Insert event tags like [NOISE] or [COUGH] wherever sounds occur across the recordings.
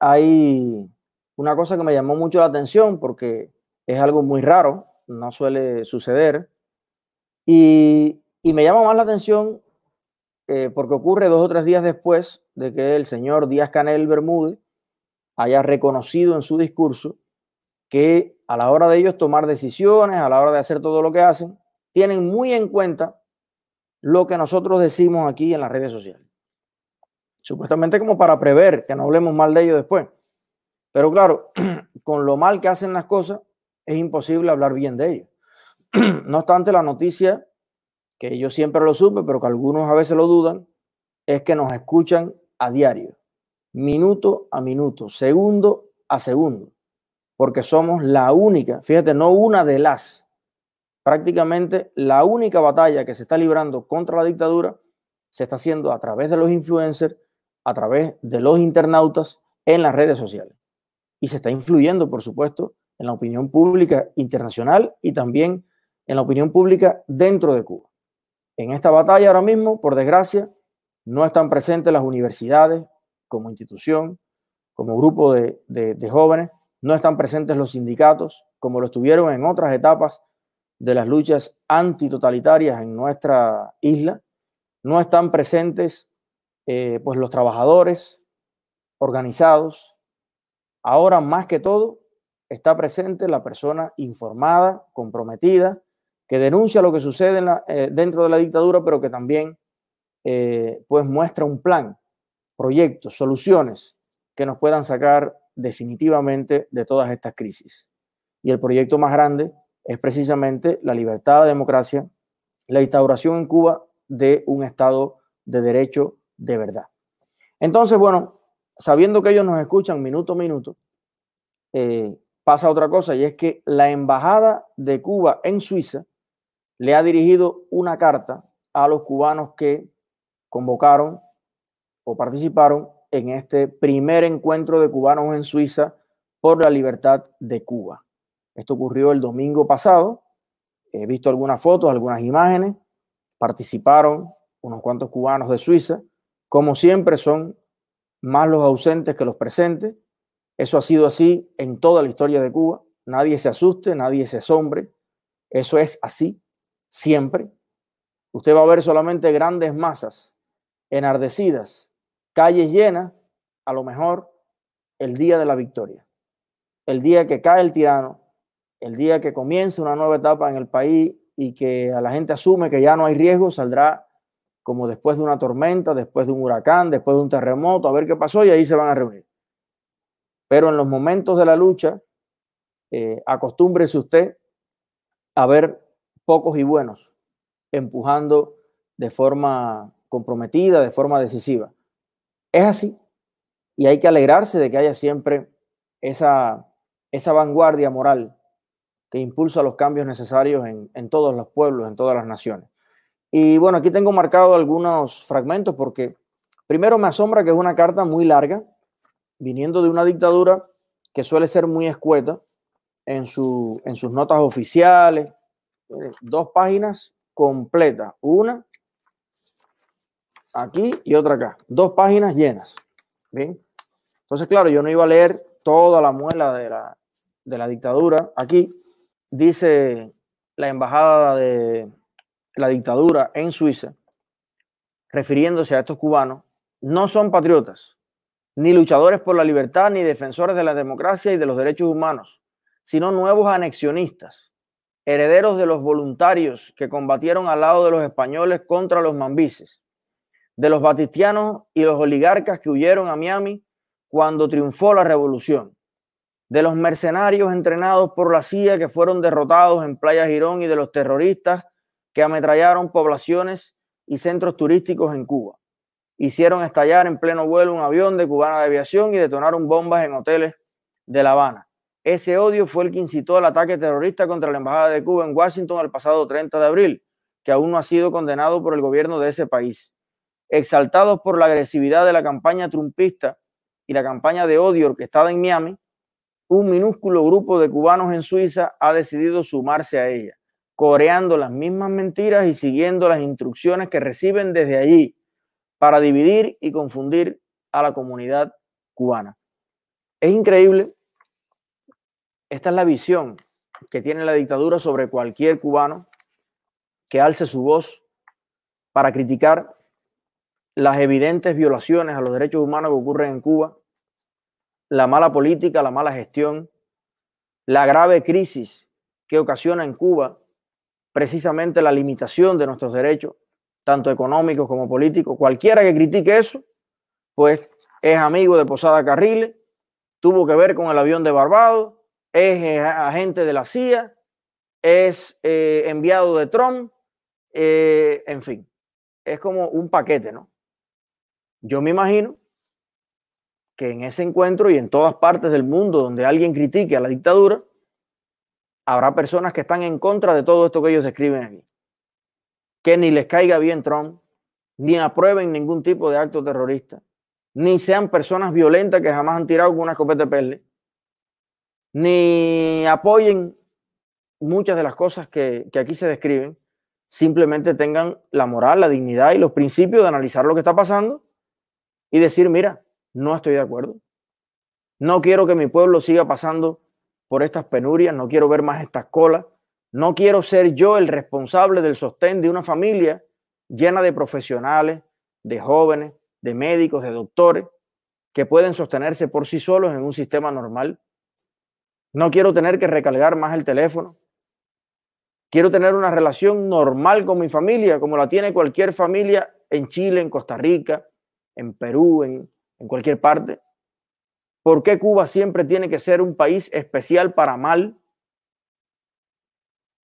hay una cosa que me llamó mucho la atención porque es algo muy raro, no suele suceder. Y, me llama más la atención eh, porque ocurre dos o tres días después de que el señor Díaz Canel Bermúdez haya reconocido en su discurso que a la hora de ellos tomar decisiones, a la hora de hacer todo lo que hacen, tienen muy en cuenta lo que nosotros decimos aquí en las redes sociales. Supuestamente como para prever que no hablemos mal de ellos después. Pero claro, [CLEARS THROAT] con lo mal que hacen las cosas, es imposible hablar bien de ellos. [CLEARS THROAT] No obstante, la noticia, que yo siempre lo supe, pero que algunos a veces lo dudan, es que nos escuchan a diario, minuto a minuto, segundo a segundo, porque somos la única, fíjate, no una de las, prácticamente la única batalla que se está librando contra la dictadura se está haciendo a través de los influencers, a través de los internautas en las redes sociales. Y se está influyendo, por supuesto, en la opinión pública internacional y también en la opinión pública dentro de Cuba. En esta batalla ahora mismo, por desgracia, no están presentes las universidades como institución, como grupo de, jóvenes, no están presentes los sindicatos como lo estuvieron en otras etapas de las luchas antitotalitarias en nuestra isla, no están presentes eh, pues los trabajadores organizados. Ahora más que todo está presente la persona informada, comprometida, que denuncia lo que sucede eh, dentro de la dictadura, pero que también eh, pues muestra un plan, proyectos, soluciones que nos puedan sacar definitivamente de todas estas crisis. Y el proyecto más grande es precisamente la libertad, la democracia, la instauración en Cuba de un Estado de derecho de verdad. Entonces, bueno, sabiendo que ellos nos escuchan minuto a minuto, eh, pasa otra cosa y es que la Embajada de Cuba en Suiza le ha dirigido una carta a los cubanos que convocaron o participaron en este primer encuentro de cubanos en Suiza por la libertad de Cuba. Esto ocurrió el domingo pasado. He visto algunas fotos, algunas imágenes. Participaron unos cuantos cubanos de Suiza como siempre, son más los ausentes que los presentes. Eso ha sido así en toda la historia de Cuba. Nadie se asuste, nadie se asombre. Eso es así, siempre. Usted va a ver solamente grandes masas enardecidas, calles llenas, a lo mejor el día de la victoria, el día que cae el tirano, el día que comienza una nueva etapa en el país y que a la gente asume que ya no hay riesgo, saldrá como después de una tormenta, después de un huracán, después de un terremoto, a ver qué pasó y ahí se van a reunir. Pero en los momentos de la lucha, eh, acostúmbrese usted a ver pocos y buenos empujando de forma comprometida, de forma decisiva. Es así. Y hay que alegrarse de que haya siempre esa, esa vanguardia moral que impulsa los cambios necesarios en todos los pueblos, en todas las naciones. Y bueno, aquí tengo marcado algunos fragmentos porque primero me asombra que es una carta muy larga, viniendo de una dictadura que suele ser muy escueta en, su, en sus notas oficiales. Dos páginas completas, una aquí y otra acá, dos páginas llenas. Bien, entonces, claro, yo no iba a leer toda la muela de la, de la dictadura. Aquí dice la embajada de, la dictadura en Suiza, refiriéndose a estos cubanos, no son patriotas, ni luchadores por la libertad, ni defensores de la democracia y de los derechos humanos, sino nuevos anexionistas, herederos de los voluntarios que combatieron al lado de los españoles contra los mambises, de los batistianos y los oligarcas que huyeron a Miami cuando triunfó la revolución, de los mercenarios entrenados por la CIA que fueron derrotados en Playa Girón y de los terroristas que ametrallaron poblaciones y centros turísticos en Cuba. Hicieron estallar en pleno vuelo un avión de cubana de aviación y detonaron bombas en hoteles de La Habana. Ese odio fue el que incitó el ataque terrorista contra la Embajada de Cuba en Washington el pasado 30 de abril, que aún no ha sido condenado por el gobierno de ese país. Exaltados por la agresividad de la campaña trumpista y la campaña de odio orquestada en Miami, un minúsculo grupo de cubanos en Suiza ha decidido sumarse a ella coreando las mismas mentiras y siguiendo las instrucciones que reciben desde allí para dividir y confundir a la comunidad cubana. Es increíble. Esta es la visión que tiene la dictadura sobre cualquier cubano que alce su voz para criticar las evidentes violaciones a los derechos humanos que ocurren en Cuba, la mala política, la mala gestión, la grave crisis que ocasiona en Cuba precisamente la limitación de nuestros derechos, tanto económicos como políticos. Cualquiera que critique eso, pues es amigo de Posada Carriles, tuvo que ver con el avión de Barbados, es eh, agente de la CIA, es eh, enviado de Trump, eh, en fin, es como un paquete, ¿no? Yo me imagino que en ese encuentro y en todas partes del mundo donde alguien critique a la dictadura, habrá personas que están en contra de todo esto que ellos describen aquí. Que ni les caiga bien Trump, ni aprueben ningún tipo de acto terrorista, ni sean personas violentas que jamás han tirado con una escopeta de pele, ni apoyen muchas de las cosas que, que aquí se describen, simplemente tengan la moral, la dignidad y los principios de analizar lo que está pasando y decir, mira, no estoy de acuerdo. No quiero que mi pueblo siga pasando por estas penurias, no quiero ver más estas colas, no quiero ser yo el responsable del sostén de una familia llena de profesionales, de jóvenes, de médicos, de doctores, que pueden sostenerse por sí solos en un sistema normal. No quiero tener que recargar más el teléfono. Quiero tener una relación normal con mi familia, como la tiene cualquier familia en Chile, en Costa Rica, en Perú, en, en cualquier parte. ¿Por qué Cuba siempre tiene que ser un país especial para mal?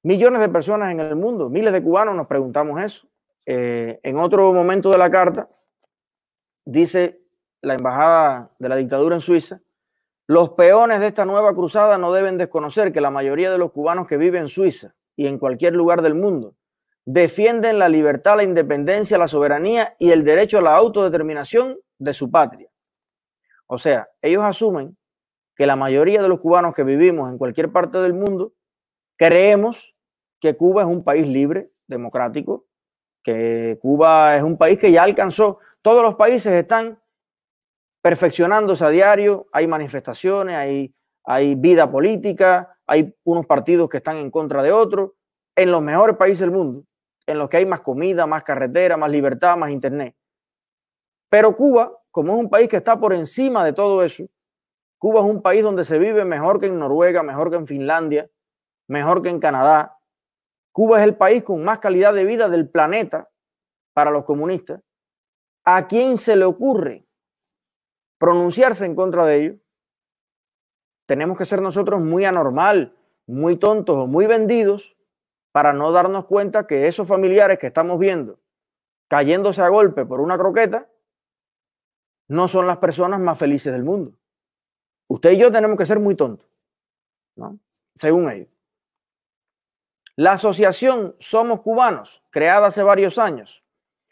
Millones de personas en el mundo, miles de cubanos nos preguntamos eso. Eh, en otro momento de la carta, dice la embajada de la dictadura en Suiza, los peones de esta nueva cruzada no deben desconocer que la mayoría de los cubanos que viven en Suiza y en cualquier lugar del mundo defienden la libertad, la independencia, la soberanía y el derecho a la autodeterminación de su patria. O sea, ellos asumen que la mayoría de los cubanos que vivimos en cualquier parte del mundo creemos que Cuba es un país libre, democrático, que Cuba es un país que ya alcanzó, todos los países están perfeccionándose a diario, hay manifestaciones, hay, hay vida política, hay unos partidos que están en contra de otros, en los mejores países del mundo, en los que hay más comida, más carretera, más libertad, más internet. Pero Cuba como es un país que está por encima de todo eso, Cuba es un país donde se vive mejor que en Noruega, mejor que en Finlandia, mejor que en Canadá. Cuba es el país con más calidad de vida del planeta para los comunistas. ¿A quién se le ocurre pronunciarse en contra de ellos? Tenemos que ser nosotros muy anormal, muy tontos o muy vendidos para no darnos cuenta que esos familiares que estamos viendo cayéndose a golpe por una croqueta no son las personas más felices del mundo. Usted y yo tenemos que ser muy tontos, ¿no? Según ellos. La asociación Somos Cubanos, creada hace varios años,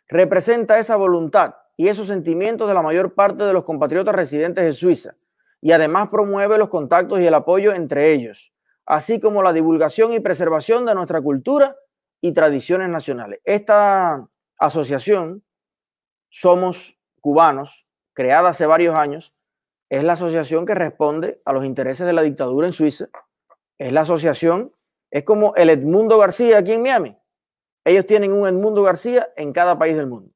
representa esa voluntad y esos sentimientos de la mayor parte de los compatriotas residentes en Suiza y además promueve los contactos y el apoyo entre ellos, así como la divulgación y preservación de nuestra cultura y tradiciones nacionales. Esta asociación, Somos Cubanos, creada hace varios años, es la asociación que responde a los intereses de la dictadura en Suiza. Es la asociación, es como el Edmundo García aquí en Miami. Ellos tienen un Edmundo García en cada país del mundo.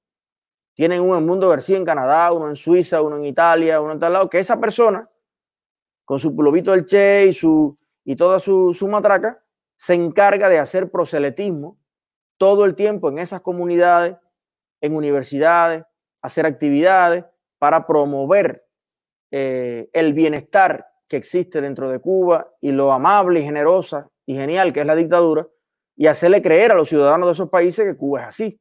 Tienen un Edmundo García en Canadá, uno en Suiza, uno en Italia, uno en tal lado, que esa persona, con su pulovito del Che y, su, y toda su, su matraca, se encarga de hacer proselitismo todo el tiempo en esas comunidades, en universidades, hacer actividades, para promover eh, el bienestar que existe dentro de Cuba y lo amable y generosa y genial que es la dictadura y hacerle creer a los ciudadanos de esos países que Cuba es así.